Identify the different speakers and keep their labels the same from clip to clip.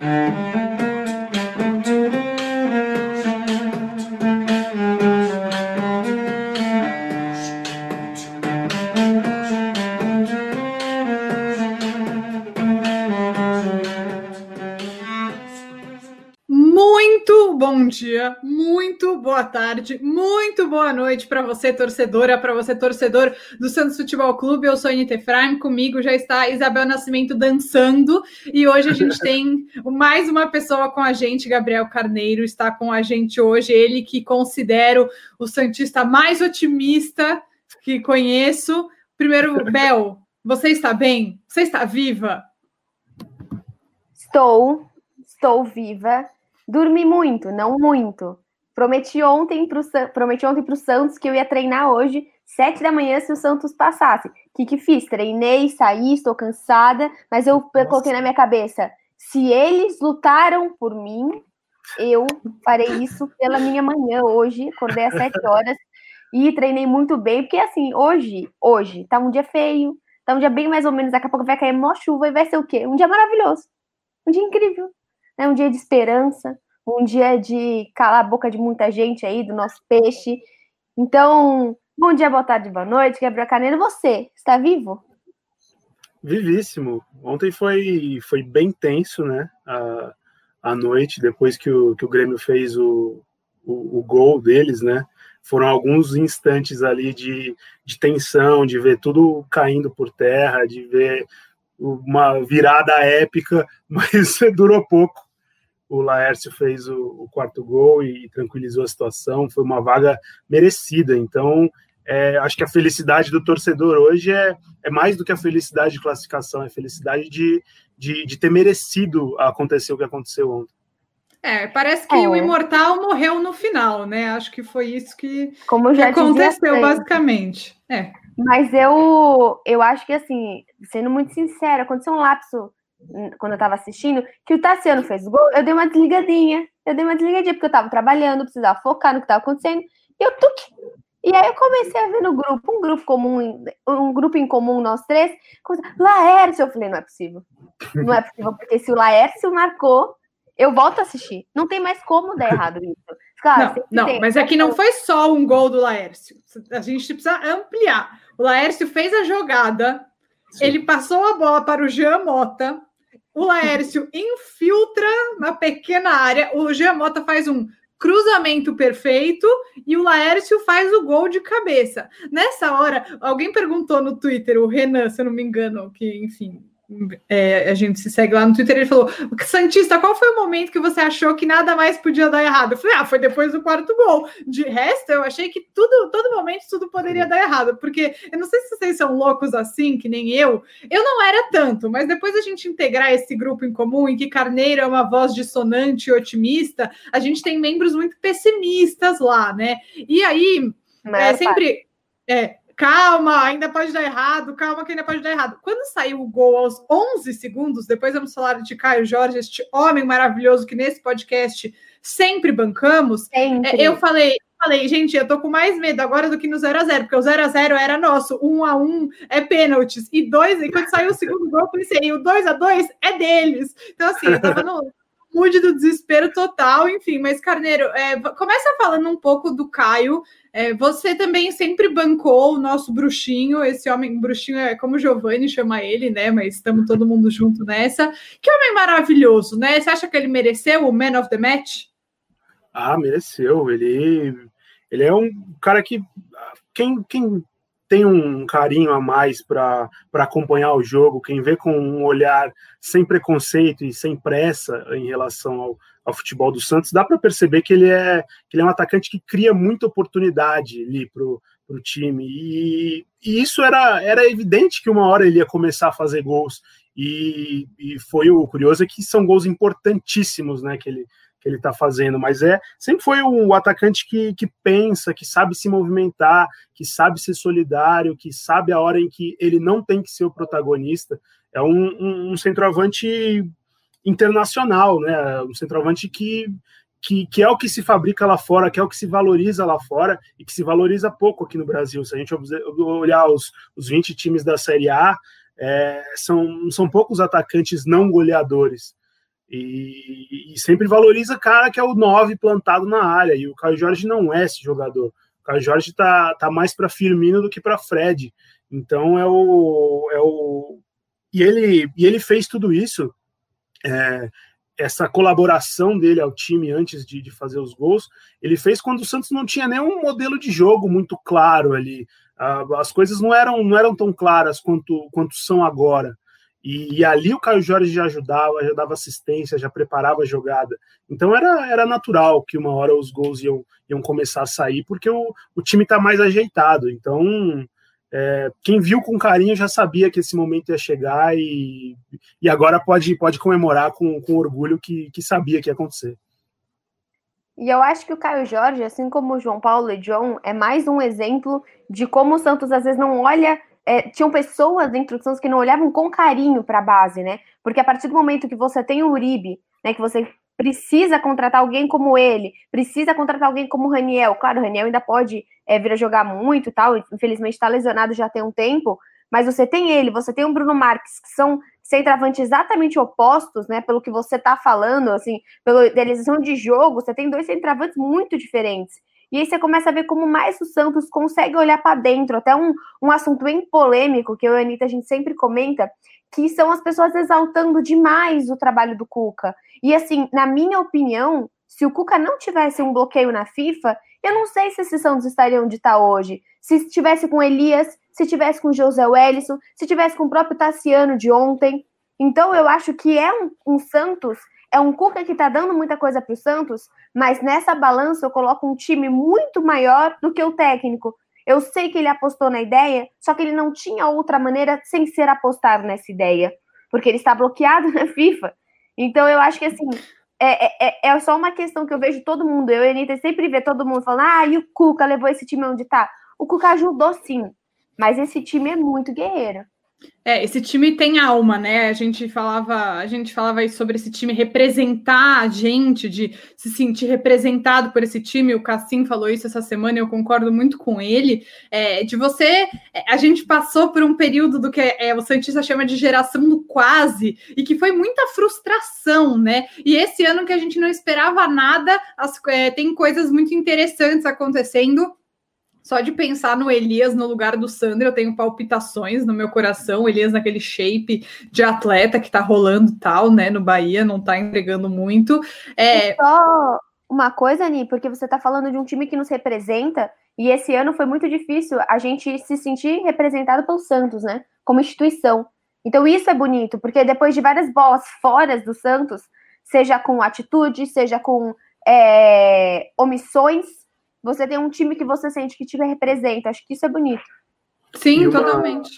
Speaker 1: bom boa tarde, muito boa noite para você, torcedora, para você, torcedor do Santos Futebol Clube. Eu sou a Anitta Efraim, comigo já está Isabel Nascimento dançando e hoje a gente tem mais uma pessoa com a gente, Gabriel Carneiro, está com a gente hoje. Ele que considero o Santista mais otimista que conheço. Primeiro, Bel, você está bem? Você está viva?
Speaker 2: Estou, estou viva Dormi muito, não muito. Prometi ontem para prometi ontem para o Santos que eu ia treinar hoje, sete da manhã, se o Santos passasse. O que, que fiz? Treinei, saí, estou cansada, mas eu Nossa. coloquei na minha cabeça: se eles lutaram por mim, eu farei isso pela minha manhã hoje. Acordei às sete horas e treinei muito bem, porque assim, hoje, hoje, tá um dia feio, tá um dia bem mais ou menos, daqui a pouco vai cair uma chuva e vai ser o quê? Um dia maravilhoso, um dia incrível né? um dia de esperança, um dia de calar a boca de muita gente aí, do nosso peixe. Então, bom dia, boa tarde, boa noite, Gabriel Carneiro. Você, está vivo?
Speaker 3: Vivíssimo. Ontem foi, foi bem tenso, né? A, a noite, depois que o, que o Grêmio fez o, o, o gol deles, né? Foram alguns instantes ali de, de tensão, de ver tudo caindo por terra, de ver uma virada épica, mas durou pouco o Laércio fez o, o quarto gol e, e, tranquilizou a situação. Foi uma vaga merecida. Então, é, acho que a felicidade do torcedor hoje é, é mais do que a felicidade de classificação, é a felicidade de, de, de ter merecido acontecer o que aconteceu ontem.
Speaker 1: É, parece que é. o imortal morreu no final, né? Acho que foi isso que, Como já que aconteceu, basicamente. É.
Speaker 2: Mas eu, eu acho que, assim, sendo muito sincera, aconteceu um lapso quando eu tava assistindo, que o Tassiano fez o gol, eu dei uma desligadinha. Eu dei uma desligadinha, porque eu tava trabalhando, precisava focar no que tava acontecendo. E eu tuque. E aí eu comecei a ver no grupo, um grupo comum, um grupo em comum, nós três, Laércio. Eu falei, não é possível. Não é possível, porque se o Laércio marcou, eu volto a assistir. Não tem mais como dar errado isso.
Speaker 1: Claro, não, não mas é que não foi só um gol do Laércio. A gente precisa ampliar. O Laércio fez a jogada, Sim. ele passou a bola para o Jean Mota, o Laércio infiltra na pequena área. O Giamota faz um cruzamento perfeito e o Laércio faz o gol de cabeça. Nessa hora, alguém perguntou no Twitter, o Renan, se eu não me engano, que, enfim, é, a gente se segue lá no Twitter, ele falou: Santista, qual foi o momento que você achou que nada mais podia dar errado? Eu falei: Ah, foi depois do quarto gol. De resto, eu achei que tudo, todo momento, tudo poderia dar errado, porque eu não sei se vocês são loucos assim, que nem eu. Eu não era tanto, mas depois a gente integrar esse grupo em comum, em que Carneiro é uma voz dissonante e otimista, a gente tem membros muito pessimistas lá, né? E aí, é sempre. É, calma, ainda pode dar errado, calma que ainda pode dar errado. Quando saiu o gol aos 11 segundos, depois vamos falar de Caio Jorge, este homem maravilhoso que nesse podcast sempre bancamos, sempre. É, eu falei, falei, gente, eu tô com mais medo agora do que no 0 a 0 porque o 0 a 0 era nosso, 1 a 1 é pênaltis, e dois, e quando saiu o segundo gol, eu pensei, o 2 a 2 é deles. Então, assim, eu tava no mood do desespero total, enfim, mas Carneiro, é, começa falando um pouco do Caio, é, você também sempre bancou o nosso bruxinho, esse homem, bruxinho é como o Giovanni chama ele, né? Mas estamos todo mundo junto nessa. Que homem maravilhoso, né? Você acha que ele mereceu o Man of the Match?
Speaker 3: Ah, mereceu. Ele, ele é um cara que quem, quem tem um carinho a mais para acompanhar o jogo, quem vê com um olhar sem preconceito e sem pressa em relação ao, ao futebol do Santos, dá para perceber que ele é que ele é um atacante que cria muita oportunidade ali pro, pro time. E, e, isso era, era evidente que uma hora ele ia começar a fazer gols. E, e foi o curioso é que são gols importantíssimos, né? Que ele, que ele está fazendo, mas é sempre foi o atacante que, que pensa, que sabe se movimentar, que sabe ser solidário, que sabe a hora em que ele não tem que ser o protagonista. É um, um, um centroavante internacional, né? Um centroavante que, que, que, é o que se fabrica lá fora, que é o que se valoriza lá fora e que se valoriza pouco aqui no Brasil. Se a gente olhar os, os 20 times da Série A, é, são, são poucos atacantes não goleadores. E, e, sempre valoriza cara que é o 9 plantado na área. E o Caio Jorge não é esse jogador. O Caio Jorge tá, tá mais para Firmino do que para Fred. Então é o, é o. E ele, e ele fez tudo isso. É, essa colaboração dele ao time antes de, de, fazer os gols, ele fez quando o Santos não tinha nenhum modelo de jogo muito claro ali. as coisas não eram, não eram tão claras quanto, quanto são agora. E, e, ali o Caio Jorge já ajudava, já dava assistência, já preparava a jogada. Então era, era natural que uma hora os gols iam, iam começar a sair, porque o, o time está mais ajeitado. Então, é, quem viu com carinho já sabia que esse momento ia chegar e, e agora pode, pode comemorar com, com orgulho que, que sabia que ia acontecer.
Speaker 2: E eu acho que o Caio Jorge, assim como o João Paulo e John, é mais um exemplo de como o Santos às vezes não olha é, tinham pessoas dentro do Santos que não olhavam com carinho para a base, né? Porque a partir do momento que você tem o Uribe, né, que você precisa contratar alguém como ele, precisa contratar alguém como o Raniel. Claro, o Raniel ainda pode é, vir a jogar muito e tal, infelizmente está lesionado já tem um tempo, mas você tem ele, você tem o Bruno Marques, que são centroavantes exatamente opostos, né? Pelo que você está falando, assim, pela idealização de jogo, você tem dois centroavantes muito diferentes. E aí você começa a ver como mais o Santos consegue olhar para dentro. Até um, um assunto bem polêmico que eu e a Anitta a gente sempre comenta, que são as pessoas exaltando demais o trabalho do Cuca. E assim, na minha opinião, se o Cuca não tivesse um bloqueio na FIFA, eu não sei se esses Santos estariam onde está hoje. Se estivesse com Elias, se estivesse com José Wellison, se estivesse com o próprio Tassiano de ontem. Então eu acho que é um, um Santos é um Cuca que está dando muita coisa para o Santos, mas nessa balança eu coloco um time muito maior do que o técnico. Eu sei que ele apostou na ideia, só que ele não tinha outra maneira sem ser apostar nessa ideia, porque ele está bloqueado na FIFA. Então eu acho que assim é, é, é, é só uma questão que eu vejo todo mundo. Eu e a Anitta sempre vê todo mundo falando: ah, e o Cuca levou esse time onde está. O Cuca ajudou sim, mas esse time é muito guerreiro.
Speaker 1: É, esse time tem alma, né? A gente falava, a gente falava aí sobre esse time representar a gente, de se sentir representado por esse time. O Cassim falou isso essa semana, eu concordo muito com ele. É, de você, é, a gente passou por um período do que é, o Santista chama de geração do quase, e que foi muita frustração, né? E esse ano que a gente não esperava nada, as, é, tem coisas muito interessantes acontecendo só de pensar no Elias no lugar do Sandro, eu tenho palpitações no meu coração. Elias naquele shape de atleta que tá rolando tal, né? No Bahia, não tá entregando muito.
Speaker 2: É... Só uma coisa, Ani, porque você tá falando de um time que nos representa, e esse ano foi muito difícil a gente se sentir representado pelo Santos, né? Como instituição. Então isso é bonito, porque depois de várias bolas fora do Santos, seja com atitude, seja com é, omissões, você tem um time que você sente que te representa. Acho que isso é bonito.
Speaker 1: Sim, uma, totalmente.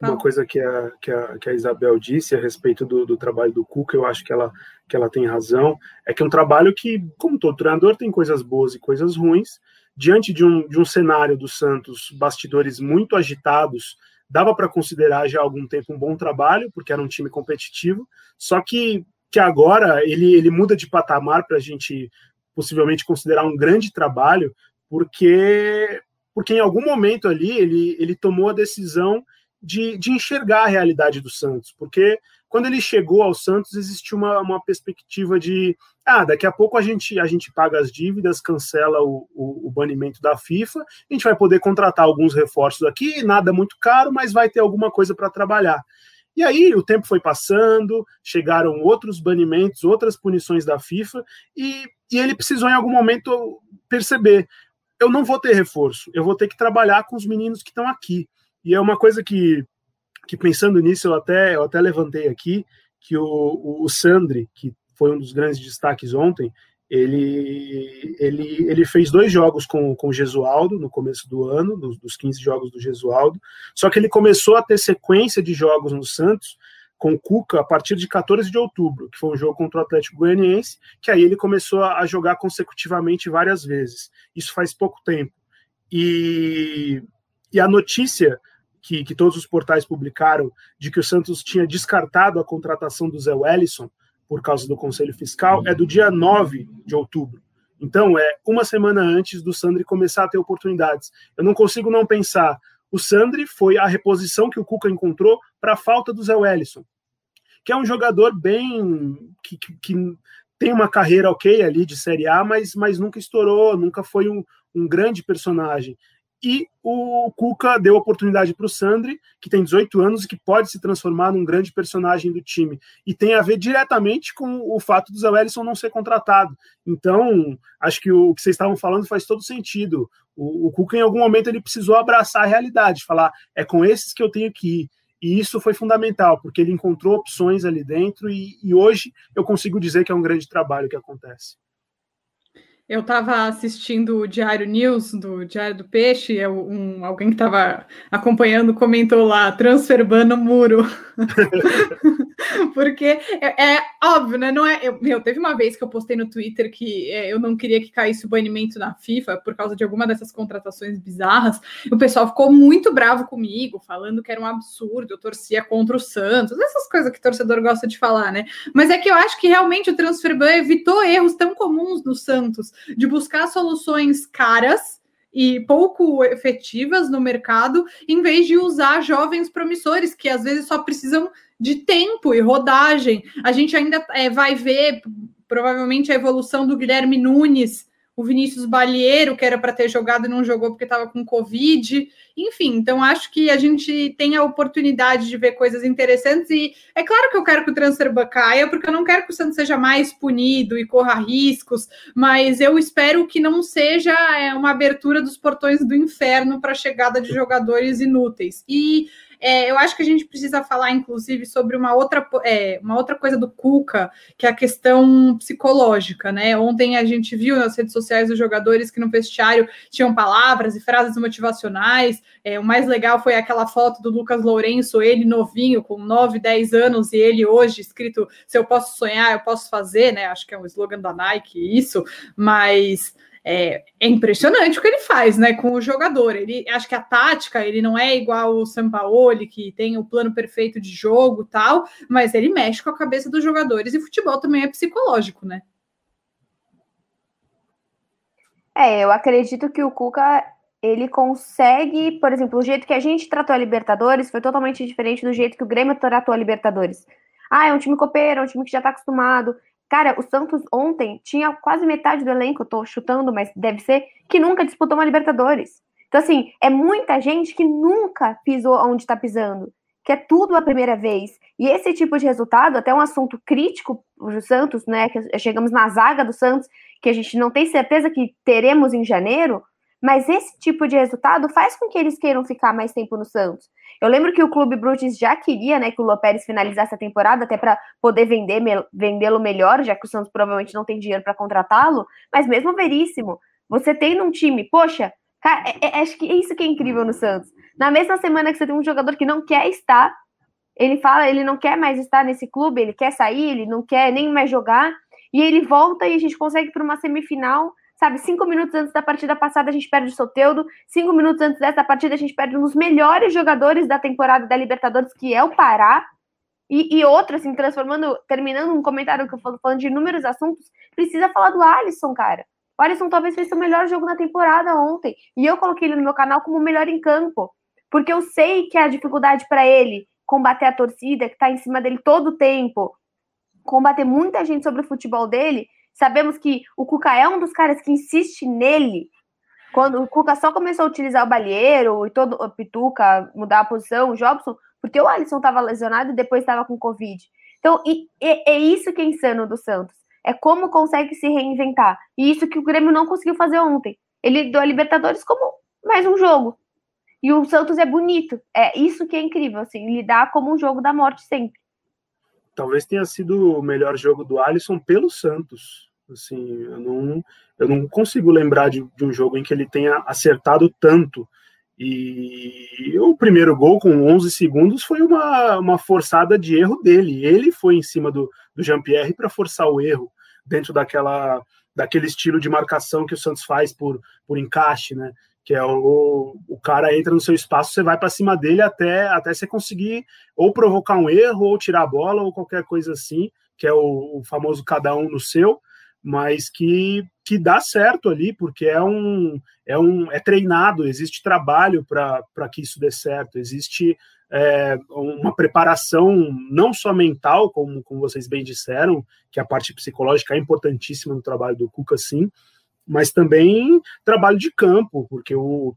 Speaker 3: Uma tá. coisa que a, que, a, que a Isabel disse a respeito do, do trabalho do Cuca, eu acho que ela, que ela tem razão, é que é um trabalho que, como todo treinador, tem coisas boas e coisas ruins. Diante de um, de um cenário do Santos, bastidores muito agitados, dava para considerar já há algum tempo um bom trabalho, porque era um time competitivo, só que, que agora ele, ele muda de patamar para a gente possivelmente considerar um grande trabalho, porque porque em algum momento ali ele, ele tomou a decisão de, de enxergar a realidade do Santos, porque quando ele chegou ao Santos existia uma, uma perspectiva de ah, daqui a pouco a gente, a gente paga as dívidas, cancela o, o, o banimento da FIFA, a gente vai poder contratar alguns reforços aqui, nada muito caro, mas vai ter alguma coisa para trabalhar. E aí o tempo foi passando, chegaram outros banimentos, outras punições da FIFA, e, e ele precisou em algum momento perceber: eu não vou ter reforço, eu vou ter que trabalhar com os meninos que estão aqui. E é uma coisa que, que pensando nisso, eu até, eu até levantei aqui, que o, o, o Sandri, que foi um dos grandes destaques ontem, ele, ele, ele fez dois jogos com, com o Gesualdo no começo do ano, dos, dos 15 jogos do Gesualdo, só que ele começou a ter sequência de jogos no Santos com o Cuca a partir de 14 de outubro, que foi um jogo contra o Atlético Goianiense, que aí ele começou a jogar consecutivamente várias vezes. Isso faz pouco tempo. E, e a notícia que, que todos os portais publicaram de que o Santos tinha descartado a contratação do Zé Wellison por causa do Conselho Fiscal, é do dia 9 de outubro. Então, é uma semana antes do Sandri começar a ter oportunidades. Eu não consigo não pensar. O Sandri foi a reposição que o Cuca encontrou para a falta do Zé Wellison, que é um jogador bem. que, que, que tem uma carreira ok ali de Série A, mas, mas nunca estourou, nunca foi um, um grande personagem. E o Cuca deu oportunidade para o Sandri, que tem 18 anos e que pode se transformar num grande personagem do time. E tem a ver diretamente com o fato do Zé Wellison não ser contratado. Então, acho que o que vocês estavam falando faz todo sentido. O, o Cuca, em algum momento, ele precisou abraçar a realidade, falar: é com esses que eu tenho que ir. E isso foi fundamental, porque ele encontrou opções ali dentro, e, e hoje eu consigo dizer que é um grande trabalho que acontece.
Speaker 1: Eu estava assistindo o Diário News do Diário do Peixe, eu, um, alguém que estava acompanhando comentou lá, transferbando muro. Porque é, é, óbvio, né? Não é, eu, meu, teve uma vez que eu postei no Twitter que é, eu não queria que caísse o banimento na FIFA por causa de alguma dessas contratações bizarras. O pessoal ficou muito bravo comigo, falando que era um absurdo, eu torcia contra o Santos, essas coisas que o torcedor gosta de falar, né? Mas é que eu acho que realmente o transferban evitou erros tão comuns do Santos de buscar soluções caras e pouco efetivas no mercado, em vez de usar jovens promissores que às vezes só precisam de tempo e rodagem. A gente ainda é, vai ver provavelmente a evolução do Guilherme Nunes o Vinícius Balieiro, que era para ter jogado e não jogou porque estava com Covid. Enfim, então acho que a gente tem a oportunidade de ver coisas interessantes. E é claro que eu quero que o transfer caia, porque eu não quero que o Santos seja mais punido e corra riscos, mas eu espero que não seja é, uma abertura dos portões do inferno para a chegada de jogadores inúteis. E é, eu acho que a gente precisa falar, inclusive, sobre uma outra, é, uma outra coisa do Cuca, que é a questão psicológica, né? Ontem a gente viu nas redes sociais os jogadores que no vestiário tinham palavras e frases motivacionais. É, o mais legal foi aquela foto do Lucas Lourenço, ele novinho, com 9, 10 anos, e ele hoje escrito: se eu posso sonhar, eu posso fazer, né? Acho que é um slogan da Nike, isso, mas é, é, impressionante o que ele faz, né, com o jogador. Ele acho que a tática ele não é igual o Sampaoli que tem o plano perfeito de jogo tal, mas ele mexe com a cabeça dos jogadores e futebol também é psicológico, né?
Speaker 2: É, eu acredito que o Cuca ele consegue, por exemplo, o jeito que a gente tratou a Libertadores foi totalmente diferente do jeito que o Grêmio tratou a Libertadores. Ah, é um time copeiro, é um time que já tá acostumado. Cara, o Santos ontem tinha quase metade do elenco, eu tô chutando, mas deve ser, que nunca disputou uma Libertadores. Então, assim, é muita gente que nunca pisou onde está pisando, que é tudo a primeira vez. E esse tipo de resultado, até um assunto crítico do Santos, né? Que chegamos na zaga do Santos, que a gente não tem certeza que teremos em janeiro, mas esse tipo de resultado faz com que eles queiram ficar mais tempo no Santos. Eu lembro que o Clube Brutis já queria, né, que o Lopérez finalizasse a temporada até para poder vender vendê-lo melhor, já que o Santos provavelmente não tem dinheiro para contratá-lo. Mas mesmo veríssimo, você tem num time, poxa, cara, é, é, acho que é isso que é incrível no Santos. Na mesma semana que você tem um jogador que não quer estar, ele fala, ele não quer mais estar nesse clube, ele quer sair, ele não quer nem mais jogar, e ele volta e a gente consegue para uma semifinal sabe? Cinco minutos antes da partida passada a gente perde o Soteudo, cinco minutos antes dessa partida a gente perde um dos melhores jogadores da temporada da Libertadores, que é o Pará. E, e outro, assim, transformando, terminando um comentário que eu falo, falando de inúmeros assuntos, precisa falar do Alisson, cara. O Alisson talvez fez o melhor jogo na temporada ontem. E eu coloquei ele no meu canal como o melhor em campo. Porque eu sei que é a dificuldade para ele combater a torcida, que tá em cima dele todo o tempo, combater muita gente sobre o futebol dele, Sabemos que o Cuca é um dos caras que insiste nele. Quando o Cuca só começou a utilizar o Balheiro e todo o Pituca, mudar a posição, o Jobson, porque o Alisson estava lesionado e depois estava com Covid. Então, e, e, é isso que é insano do Santos. É como consegue se reinventar. E isso que o Grêmio não conseguiu fazer ontem. Ele deu a Libertadores como mais um jogo. E o Santos é bonito. É isso que é incrível, assim, lidar como um jogo da morte sempre.
Speaker 3: Talvez tenha sido o melhor jogo do Alisson pelo Santos. Assim, eu não, eu não consigo lembrar de, de um jogo em que ele tenha acertado tanto. E o primeiro gol, com 11 segundos, foi uma, uma forçada de erro dele. Ele foi em cima do, do Jean-Pierre para forçar o erro dentro daquela, daquele estilo de marcação que o Santos faz por, por encaixe, né? Que é o, o cara entra no seu espaço, você vai para cima dele até, até você conseguir ou provocar um erro, ou tirar a bola, ou qualquer coisa assim, que é o, o famoso cada um no seu mas que, que dá certo ali, porque é um é um é treinado, existe trabalho para que isso dê certo, existe é, uma preparação não só mental, como, como vocês bem disseram, que a parte psicológica é importantíssima no trabalho do Cuca, sim, mas também trabalho de campo, porque o,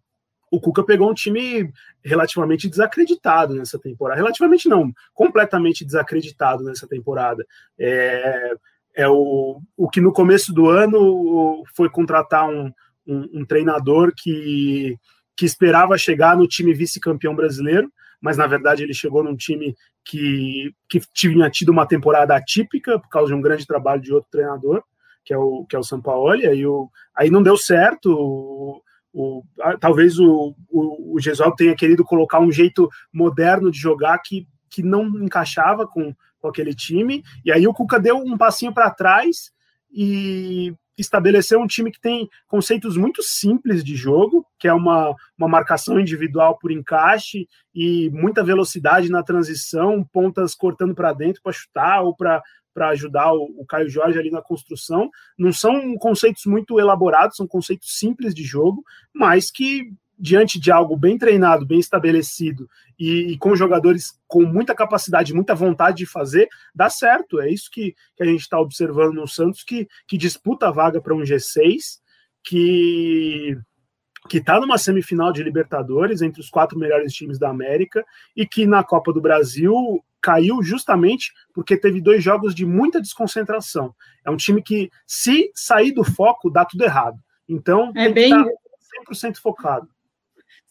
Speaker 3: o Cuca pegou um time relativamente desacreditado nessa temporada. Relativamente não, completamente desacreditado nessa temporada. É, é o, o que no começo do ano foi contratar um, um, um treinador que, que esperava chegar no time vice-campeão brasileiro, mas na verdade ele chegou num time que, que tinha tido uma temporada atípica por causa de um grande trabalho de outro treinador, que é o, que é o Sampaoli, aí, o, aí não deu certo. O, o, talvez o, o, o tenha querido colocar um jeito moderno de jogar que, que não encaixava com, com aquele time, e aí o Cuca deu um passinho para trás e estabeleceu um time que tem conceitos muito simples de jogo, que é uma, uma marcação individual por encaixe e muita velocidade na transição, pontas cortando para dentro para chutar ou para para ajudar o, o, Caio Jorge ali na construção. Não são conceitos muito elaborados, são conceitos simples de jogo, mas que diante de algo bem treinado, bem estabelecido e, e, com jogadores com muita capacidade, muita vontade de fazer, dá certo. É isso que, que a gente está observando no Santos, que, que disputa a vaga para um G6, que que está numa semifinal de Libertadores entre os quatro melhores times da América e que na Copa do Brasil caiu justamente porque teve dois jogos de muita desconcentração. É um time que, se sair do foco, dá tudo errado. Então,
Speaker 1: é bem...
Speaker 3: 100% focado.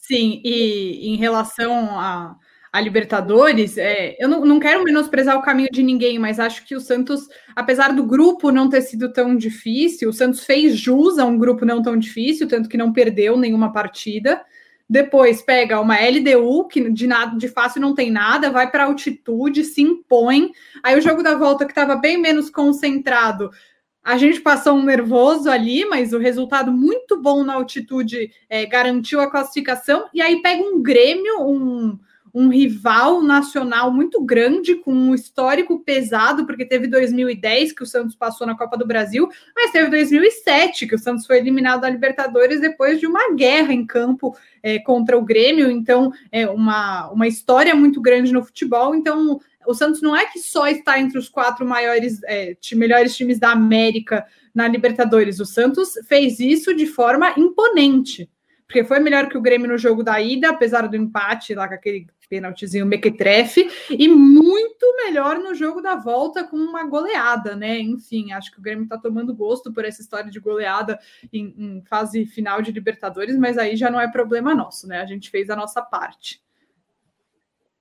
Speaker 1: Sim, e em relação a, a Libertadores, é, eu não, não quero menosprezar o caminho de ninguém, mas acho que o Santos, apesar do grupo não ter sido tão difícil, o Santos fez jus a um grupo não tão difícil, tanto que não perdeu nenhuma partida. Depois pega uma LDU, que de nada de fácil não tem nada, vai para altitude, se impõe. Aí o jogo da volta, que estava bem menos concentrado, a gente passou um nervoso ali, mas o resultado muito bom na altitude é, garantiu a classificação. E aí pega um Grêmio, um, um rival nacional muito grande, com um histórico pesado, porque teve 2010 que o Santos passou na Copa do Brasil, mas teve 2007 que o Santos foi eliminado da Libertadores depois de uma guerra em campo é, contra o Grêmio. Então, é uma, uma história muito grande no futebol. Então, o Santos não é que só está entre os quatro maiores, é, melhores times da América na Libertadores. O Santos fez isso de forma imponente, porque foi melhor que o Grêmio no jogo da ida, apesar do empate lá com aquele pênaltizinho mequetrefe, e muito melhor no jogo da volta com uma goleada, né? Enfim, acho que o Grêmio está tomando gosto por essa história de goleada em, em fase final de Libertadores, mas aí já não é problema nosso, né? A gente fez a nossa parte.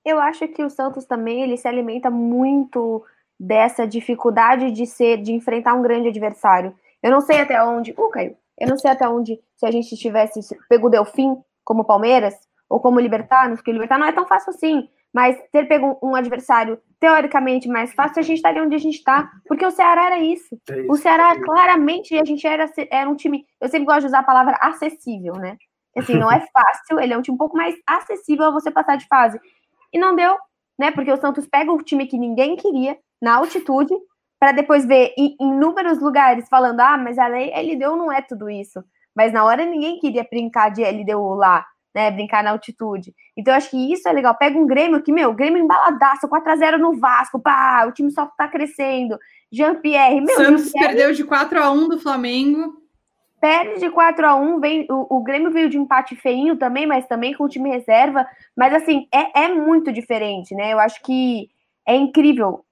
Speaker 2: Eu acho que o Santos também ele se alimenta muito dessa dificuldade de ser, de enfrentar um grande adversário. Eu não sei até onde, uh, Caio, eu não sei até onde se a gente tivesse pego o Delfim como Palmeiras ou como Libertar, porque o Libertar não é tão fácil assim, mas ter pego um adversário teoricamente mais fácil, a gente estaria onde a gente está, porque o Ceará era isso. É isso. O Ceará claramente a gente era, era um time, eu sempre gosto de usar a palavra acessível, né? Assim, não é fácil, ele é um time um pouco mais acessível a você passar de fase e não deu, né? Porque o Santos pega o time que ninguém queria na altitude para depois ver em inúmeros lugares falando: ah, mas a LDU não é tudo isso. Mas na hora ninguém queria brincar de LDU lá, né? Brincar na altitude. Então eu acho que isso é legal. Pega um Grêmio que, meu, Grêmio embaladaço, 4x0 no Vasco, pá, o time só tá crescendo. Jean-Pierre, meu.
Speaker 1: Santos perdeu de 4 a 1 do Flamengo
Speaker 2: perde de 4 a 1 vem, o, o, Grêmio veio de empate feinho também, mas também com o time reserva. Mas assim, é, é muito diferente, né? Eu acho que é incrível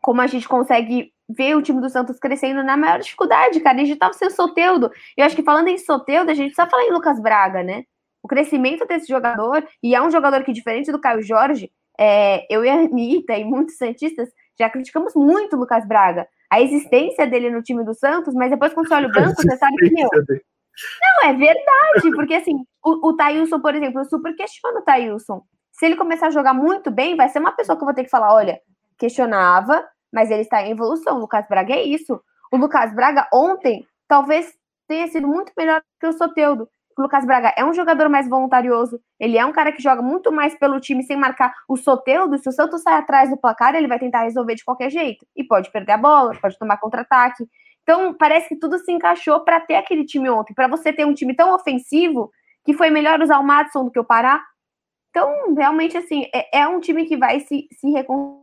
Speaker 2: como a gente consegue ver o time do Santos crescendo na maior dificuldade, cara. A gente tava sem Soteudo. Eu acho que falando em Soteudo, a gente precisa falar em Lucas Braga, né? O crescimento desse jogador, e é um jogador que, diferente do Caio Jorge, é, eu e a Anitta e muitos Santistas já criticamos muito o Lucas Braga a existência dele no time do Santos, mas depois quando você olha o banco, você sabe que, meu, não, é verdade, porque assim, o, o Thailson, por exemplo, eu super questiono o Thailson. Se ele começar a jogar muito bem, vai ser uma pessoa que eu vou ter que falar, olha, questionava, mas ele está em evolução. O Lucas Braga é isso. O Lucas Braga ontem talvez tenha sido muito melhor que o Soteudo. O Lucas Braga é um jogador mais voluntarioso, ele é um cara que joga muito mais pelo time sem marcar o Soteudo. Se o Santos sai atrás do placar, ele vai tentar resolver de qualquer jeito. E pode perder a bola, pode tomar contra-ataque. Então, parece que tudo se encaixou para ter aquele time ontem. Para você ter um time tão ofensivo, que foi melhor usar o Madison do que o Pará. Então, realmente, assim, é, é um time que vai se, se reconstruir.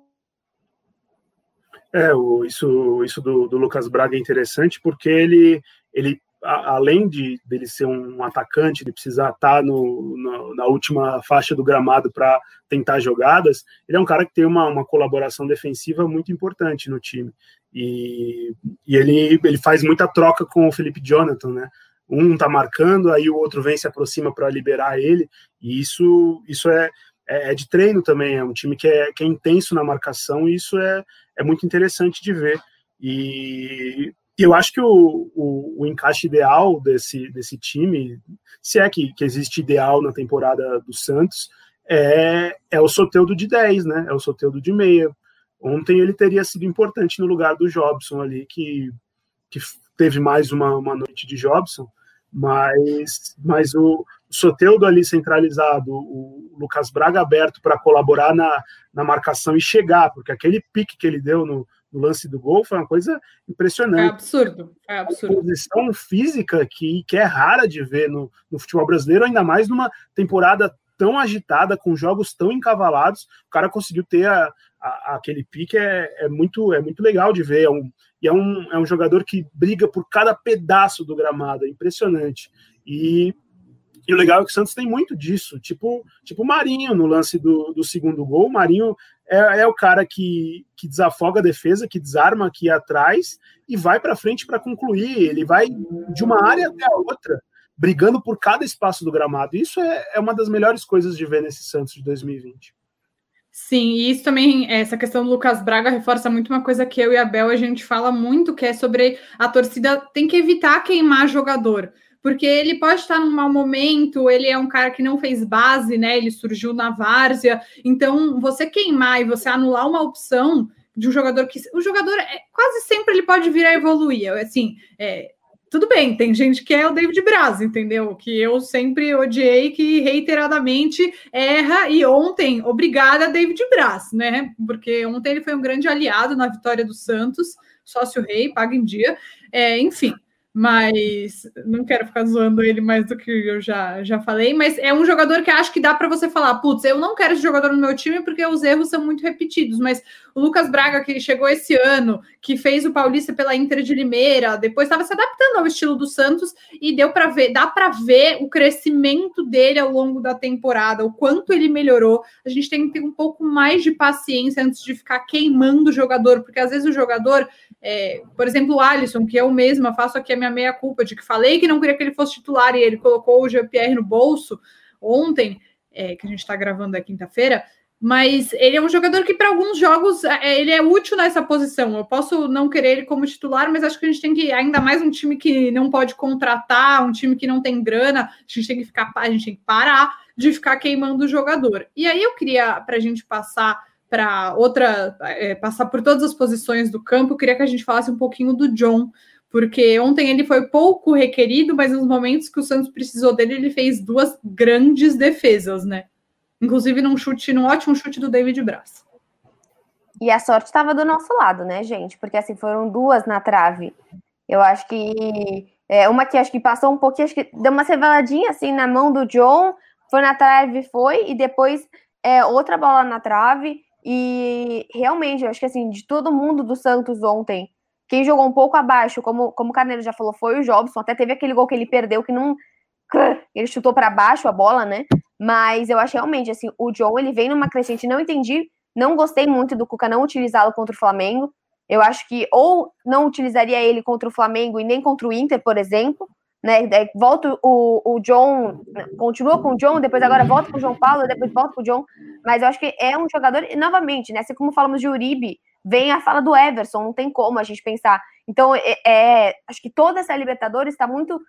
Speaker 3: É, o, isso, isso do, do, Lucas Braga é interessante porque ele, ele a, além de dele ser um atacante, de precisar estar no, no, na última faixa do gramado para tentar jogadas, ele é um cara que tem uma, uma colaboração defensiva muito importante no time. E, e ele, ele faz muita troca com o Felipe Jonathan, né? Um tá marcando, aí o outro vem se aproxima para liberar ele, e isso, isso é, é, é, de treino também, é um time que é, que é intenso na marcação, e isso é, é muito interessante de ver. E eu acho que o, o, o, encaixe ideal desse, desse time, se é que, que existe ideal na temporada do Santos, é, é o Soteudo de 10, né? É o Soteudo de meia. Ontem ele teria sido importante no lugar do Jobson ali, que, que teve mais uma, uma noite de Jobson, mas, mas o Soteudo ali centralizado, o Lucas Braga aberto para colaborar na, na marcação e chegar, porque aquele pique que ele deu no, no lance do gol foi uma coisa impressionante. É
Speaker 1: absurdo, é absurdo.
Speaker 3: Uma posição física que, que é rara de ver no, no futebol brasileiro, ainda mais numa temporada tão agitada, com jogos tão encavalados, o cara conseguiu ter a, a, aquele pique, é, é, muito, é muito legal de ver. É um, e é um, é um jogador que briga por cada pedaço do gramado, é impressionante. E, e o legal é que o Santos tem muito disso, tipo, tipo o Marinho no lance do, do segundo gol. O Marinho é, é, o cara que, que desafoga a defesa, que desarma aqui atrás e vai para frente para concluir. Ele vai de uma área até a outra brigando por cada espaço do gramado. Isso é, é uma das melhores coisas de ver nesse Santos de 2020.
Speaker 1: Sim, e isso também, essa questão do Lucas Braga reforça muito uma coisa que eu e a Bel a gente fala muito, que é sobre a torcida tem que evitar queimar jogador, porque ele pode estar num mau momento, ele é um cara que não fez base, né? Ele surgiu na várzea, então você queimar e você anular uma opção de um jogador que o jogador é, quase sempre ele pode vir a evoluir, assim, é, tudo bem, tem gente que é o David Braz, entendeu? Que eu sempre odiei, que reiteradamente erra. E ontem, obrigada, David Braz, né? Porque ontem ele foi um grande aliado na vitória do Santos, sócio rei, paga em dia. É, enfim, mas não quero ficar zoando ele mais do que eu já, já falei, mas é um jogador que acho que dá para você falar, putz, eu não quero esse jogador no meu time porque os erros são muito repetidos, mas o Lucas Braga, que chegou esse ano, que fez o Paulista pela Inter de Limeira, depois estava se adaptando ao estilo do Santos e deu para ver, dá para ver o crescimento dele ao longo da temporada, o quanto ele melhorou. A gente tem que ter um pouco mais de paciência antes de ficar queimando o jogador, porque às vezes o jogador é, por exemplo, o Alisson, que eu mesma faço aqui a minha meia-culpa de que falei que não queria que ele fosse titular e ele colocou o Jean-Pierre no bolso ontem, é, que a gente está gravando é quinta-feira, mas ele é um jogador que, para alguns jogos, é, ele é útil nessa posição. Eu posso não querer ele como titular, mas acho que a gente tem que, ainda mais um time que não pode contratar, um time que não tem grana, a gente tem que ficar, a gente tem que parar de ficar queimando o jogador. E aí eu queria, para a gente passar para outra, é, passar por todas as posições do campo, eu queria que a gente falasse um pouquinho do John, porque ontem ele foi pouco requerido, mas nos momentos que o Santos precisou dele, ele fez duas grandes defesas, né? Inclusive num chute, num ótimo chute do David Braz.
Speaker 2: E a sorte estava do nosso lado, né, gente? Porque assim foram duas na trave. Eu acho que é, uma que acho que passou um pouquinho, acho que deu uma cevaladinha assim na mão do John, foi na trave, foi, e depois é, outra bola na trave. E realmente, eu acho que assim, de todo mundo do Santos ontem, quem jogou um pouco abaixo, como, como o Carneiro já falou, foi o Jobson. Até teve aquele gol que ele perdeu que não. Ele chutou para baixo a bola, né? Mas eu acho realmente, assim, o John, ele vem numa crescente. Não entendi, não gostei muito do Cuca não utilizá-lo contra o Flamengo. Eu acho que ou não utilizaria ele contra o Flamengo e nem contra o Inter, por exemplo, né? Volta o, o John, continua com o John, depois agora volta com o João Paulo, depois volta com o John. Mas eu acho que é um jogador, novamente, né? Assim como falamos de Uribe, vem a fala do Everson, não tem como a gente pensar. Então, é, é acho que toda essa Libertadores está muito.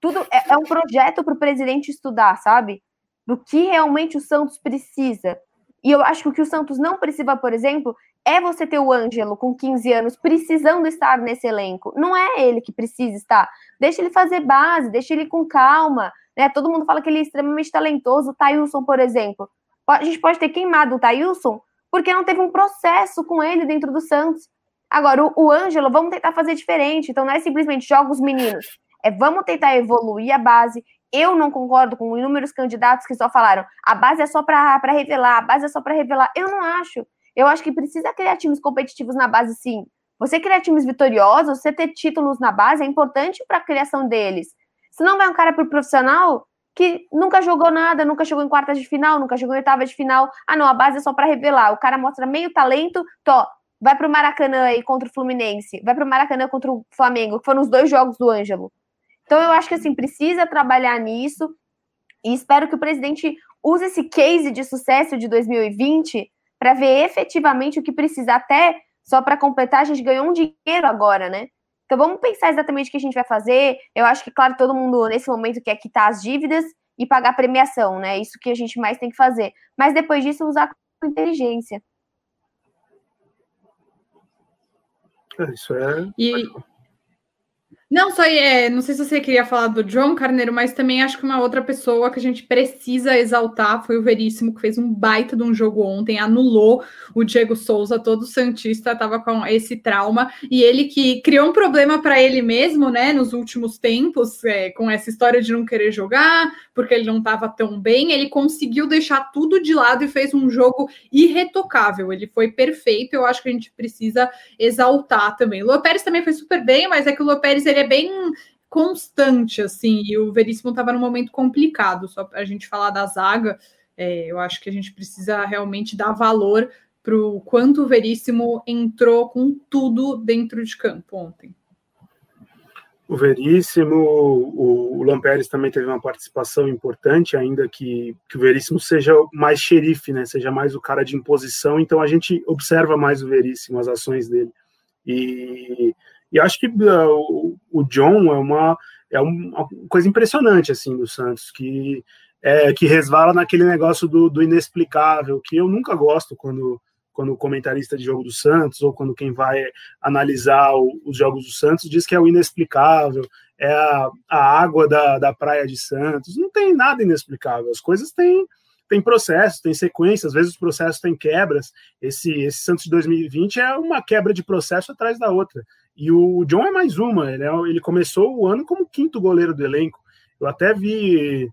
Speaker 2: Tudo é, é um projeto para o presidente estudar, sabe? Do que realmente o Santos precisa. E eu acho que o que o Santos não precisa, por exemplo, é você ter o Ângelo com 15 anos precisando estar nesse elenco. Não é ele que precisa estar. Deixa ele fazer base, deixa ele com calma. Né? Todo mundo fala que ele é extremamente talentoso. O Thailson, por exemplo. A gente pode ter queimado o Thailson porque não teve um processo com ele dentro do Santos. Agora, o, o Ângelo, vamos tentar fazer diferente. Então, não é simplesmente joga os meninos. É vamos tentar evoluir a base. Eu não concordo com inúmeros candidatos que só falaram a base é só para revelar, a base é só para revelar. Eu não acho. Eu acho que precisa criar times competitivos na base, sim. Você criar times vitoriosos, você ter títulos na base é importante para a criação deles. Se não vai um cara pro profissional que nunca jogou nada, nunca chegou em quartas de final, nunca jogou em oitava de final. Ah, não, a base é só para revelar. O cara mostra meio talento, tô, vai pro Maracanã aí contra o Fluminense, vai pro Maracanã contra o Flamengo, que foram os dois jogos do Ângelo. Então eu acho que assim precisa trabalhar nisso e espero que o presidente use esse case de sucesso de 2020 para ver efetivamente o que precisa até só para completar, a gente ganhou um dinheiro agora, né? Então vamos pensar exatamente o que a gente vai fazer. Eu acho que, claro, todo mundo nesse momento quer quitar as dívidas e pagar a premiação, né? Isso que a gente mais tem que fazer. Mas depois disso, usar com inteligência.
Speaker 3: É, isso é.
Speaker 1: E, não, só é, não sei se você queria falar do John Carneiro, mas também acho que uma outra pessoa que a gente precisa exaltar foi o Veríssimo, que fez um baita de um jogo ontem, anulou o Diego Souza, todo Santista estava com esse trauma, e ele que criou um problema para ele mesmo, né, nos últimos tempos, é, com essa história de não querer jogar, porque ele não estava tão bem, ele conseguiu deixar tudo de lado e fez um jogo irretocável, ele foi perfeito, eu acho que a gente precisa exaltar também. O Lopérez também foi super bem, mas é que o Lopérez ele é bem constante, assim, e o Veríssimo estava num momento complicado, só para a gente falar da zaga, é, eu acho que a gente precisa realmente dar valor para o quanto o Veríssimo entrou com tudo dentro de campo ontem.
Speaker 3: O Veríssimo, o, o Lamperes também teve uma participação importante, ainda que, que o Veríssimo seja mais xerife, né? Seja mais o cara de imposição, então a gente observa mais o Veríssimo, as ações dele. E e acho que uh, o, John é uma, é uma coisa impressionante assim do Santos, que é, que resvala naquele negócio do, do inexplicável, que eu nunca gosto quando quando o comentarista de jogo do Santos ou quando quem vai analisar o, os jogos do Santos diz que é o inexplicável, é a, a água da, da praia de Santos. Não tem nada inexplicável. As coisas têm, têm processos, têm sequências, às vezes os processos têm quebras. Esse, esse Santos de 2020 é uma quebra de processo atrás da outra. E o John é mais uma, ele, é, ele começou o ano como quinto goleiro do elenco. Eu até vi,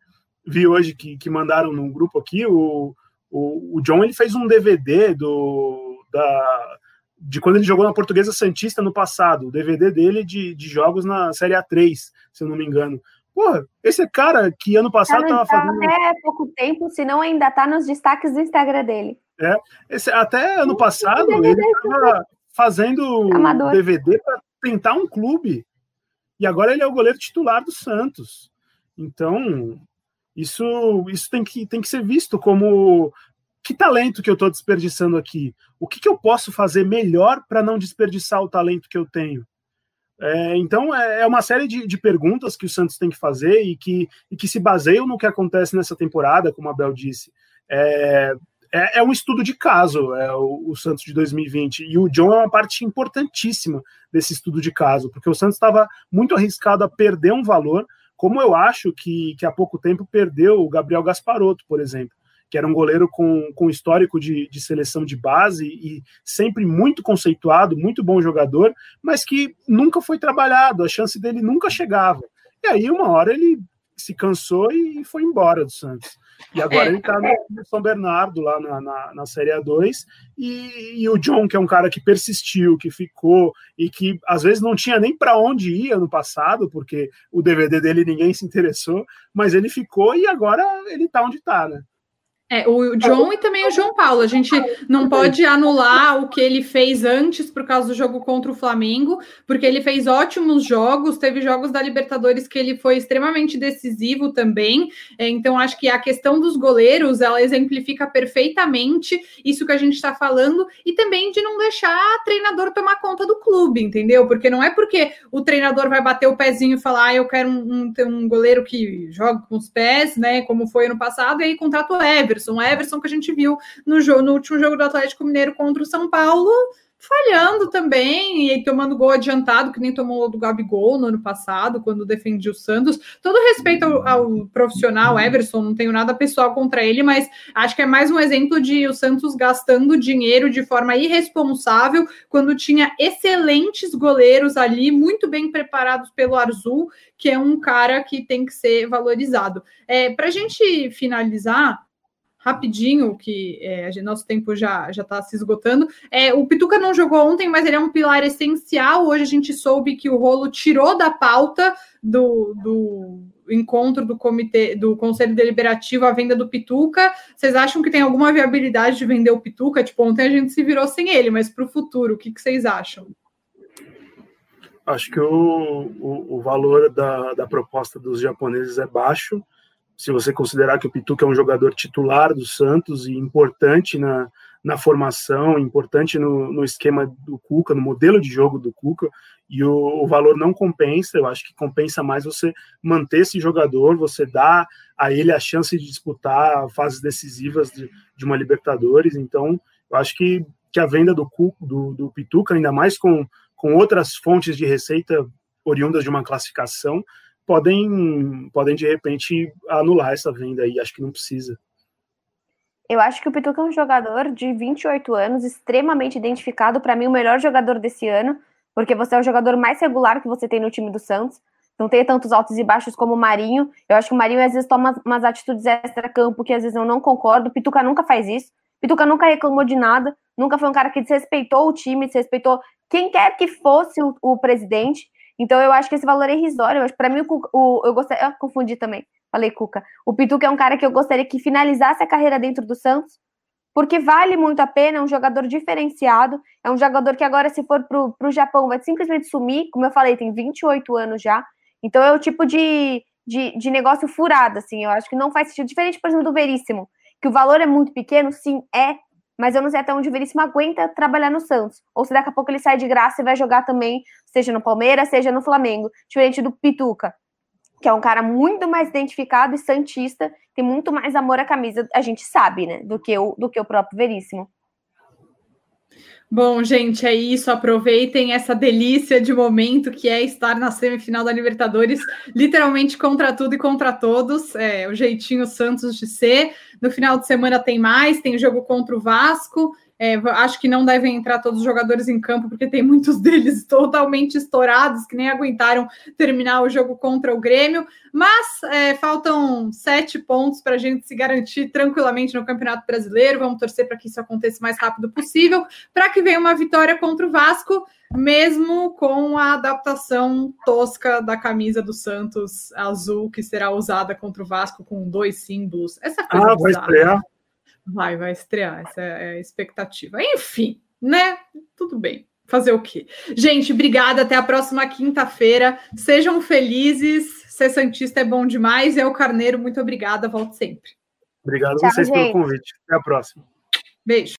Speaker 3: vi hoje que, que mandaram num grupo aqui, o, o, o John ele fez um DVD do, da, de quando ele jogou na Portuguesa Santista no passado, o DVD dele de, de jogos na Série A3, se eu não me engano. Porra, esse cara que ano passado estava
Speaker 2: tá
Speaker 3: fazendo.
Speaker 2: Até pouco tempo, se não ainda tá nos destaques do Instagram dele.
Speaker 3: É, esse, até ano passado ele estava fazendo Amador. DVD para tentar um clube. E agora ele é o goleiro titular do Santos. Então, isso, isso tem, que, tem que ser visto como que talento que eu estou desperdiçando aqui? O que, que eu posso fazer melhor para não desperdiçar o talento que eu tenho? É, então, é, é uma série de, de, perguntas que o Santos tem que fazer e que, e que se baseiam no que acontece nessa temporada, como a Bel disse. É, é, é um estudo de caso, é o, o, Santos de 2020. E o John é uma parte importantíssima desse estudo de caso, porque o Santos estava muito arriscado a perder um valor, como eu acho que, que há pouco tempo perdeu o Gabriel Gasparotto, por exemplo, que era um goleiro com, com histórico de, de seleção de base e sempre muito conceituado, muito bom jogador, mas que nunca foi trabalhado, a chance dele nunca chegava. E aí, uma hora, ele se cansou e foi embora do Santos. E agora é. ele está no São Bernardo, lá na, na, na Série A2. E, e, o John, que é um cara que persistiu, que ficou e que às vezes não tinha nem para onde ir ano passado, porque o DVD dele ninguém se interessou, mas ele ficou e agora ele está onde está, né?
Speaker 1: É, o John e também o João Paulo. A gente não pode anular o que ele fez antes por causa do jogo contra o Flamengo, porque ele fez ótimos jogos. Teve jogos da Libertadores que ele foi extremamente decisivo também. É, então, acho que a questão dos goleiros ela exemplifica perfeitamente isso que a gente está falando e também de não deixar o treinador tomar conta do clube, entendeu? Porque não é porque o treinador vai bater o pezinho e falar, ah, eu quero um, um, um goleiro que joga com os pés, né? Como foi ano passado, e aí contrata o Everson Everson. Everson que a gente viu no, jogo, no último jogo do Atlético Mineiro contra o São Paulo falhando também e tomando gol adiantado, que nem tomou do Gabigol no ano passado, quando defendia o Santos. Todo respeito ao, ao, profissional Everson, não tenho nada pessoal contra ele, mas acho que é mais um exemplo de o Santos gastando dinheiro de forma irresponsável quando tinha excelentes goleiros ali, muito bem preparados pelo Arzul, que é um cara que tem que ser valorizado. É, Para a gente finalizar, rapidinho, que é, nosso tempo já já está se esgotando. É, o Pituca não jogou ontem, mas ele é um pilar essencial. Hoje a gente soube que o Rolo tirou da pauta do, do encontro do comitê do Conselho Deliberativo a venda do Pituca. Vocês acham que tem alguma viabilidade de vender o Pituca? Tipo, ontem a gente se virou sem ele, mas para o futuro, o que, que vocês acham?
Speaker 3: Acho que o, o, o valor da, da proposta dos japoneses é baixo se você considerar que o Pituca é um jogador titular do Santos e importante na, na formação, importante no, no esquema do Cuca, no modelo de jogo do Cuca, e o, o, valor não compensa, eu acho que compensa mais você manter esse jogador, você dar a ele a chance de disputar fases decisivas de, de uma Libertadores, então eu acho que, que a venda do, do, do Pituca, ainda mais com, com outras fontes de receita oriundas de uma classificação, podem, podem de repente anular essa venda aí, acho que não precisa.
Speaker 2: Eu acho que o Pituca é um jogador de 28 anos, extremamente identificado, para mim o melhor jogador desse ano, porque você é o jogador mais regular que você tem no time do Santos. Não tem tantos altos e baixos como o Marinho. Eu acho que o Marinho às vezes toma umas atitudes extra-campo que às vezes eu não concordo. O Pituca nunca faz isso. O Pituca nunca reclamou de nada. Nunca foi um cara que desrespeitou o time, desrespeitou quem quer que fosse o, o presidente. Então eu acho que esse valor é irrisório. Para mim, o, o, eu gostaria. Eu confundi também. Falei Cuca. O Pituca é um cara que eu gostaria que finalizasse a carreira dentro do Santos, porque vale muito a pena, é um jogador diferenciado, é um jogador que agora, se for para o Japão, vai simplesmente sumir. Como eu falei, tem 28 anos já. Então é o tipo de, de, de negócio furado, assim. Eu acho que não faz sentido. Diferente, por exemplo, do Veríssimo, que o valor é muito pequeno, sim, é, mas eu não sei até onde o Veríssimo aguenta trabalhar no Santos. Ou se daqui a pouco ele sai de graça e vai jogar também, seja no Palmeiras, seja no Flamengo. Diferente do Pituca, que é um cara muito mais identificado e santista, tem muito mais amor à camisa, a gente sabe, né, do que o, do que o próprio Veríssimo.
Speaker 1: Bom, gente, é isso. Aproveitem essa delícia de momento que é estar na semifinal da Libertadores, literalmente contra tudo e contra todos. É o jeitinho Santos de ser. No final de semana tem mais, tem jogo contra o Vasco. É, acho que não devem entrar todos os jogadores em campo, porque tem muitos deles totalmente estourados, que nem aguentaram terminar o jogo contra o Grêmio. Mas é, faltam sete pontos para a gente se garantir tranquilamente no Campeonato Brasileiro. Vamos torcer para que isso aconteça o mais rápido possível, para que venha uma vitória contra o Vasco, mesmo com a adaptação tosca da camisa do Santos azul, que será usada contra o Vasco com dois símbolos. Essa coisa
Speaker 3: ah, vai estrear.
Speaker 1: Vai, vai estrear, essa é a expectativa. Enfim, né? Tudo bem. Fazer o quê? Gente, obrigada. Até a próxima quinta-feira. Sejam felizes. Ser Santista é bom demais. É o Carneiro, muito obrigada. Volto sempre.
Speaker 3: Obrigado a vocês gente. pelo convite. Até a próxima.
Speaker 1: Beijo.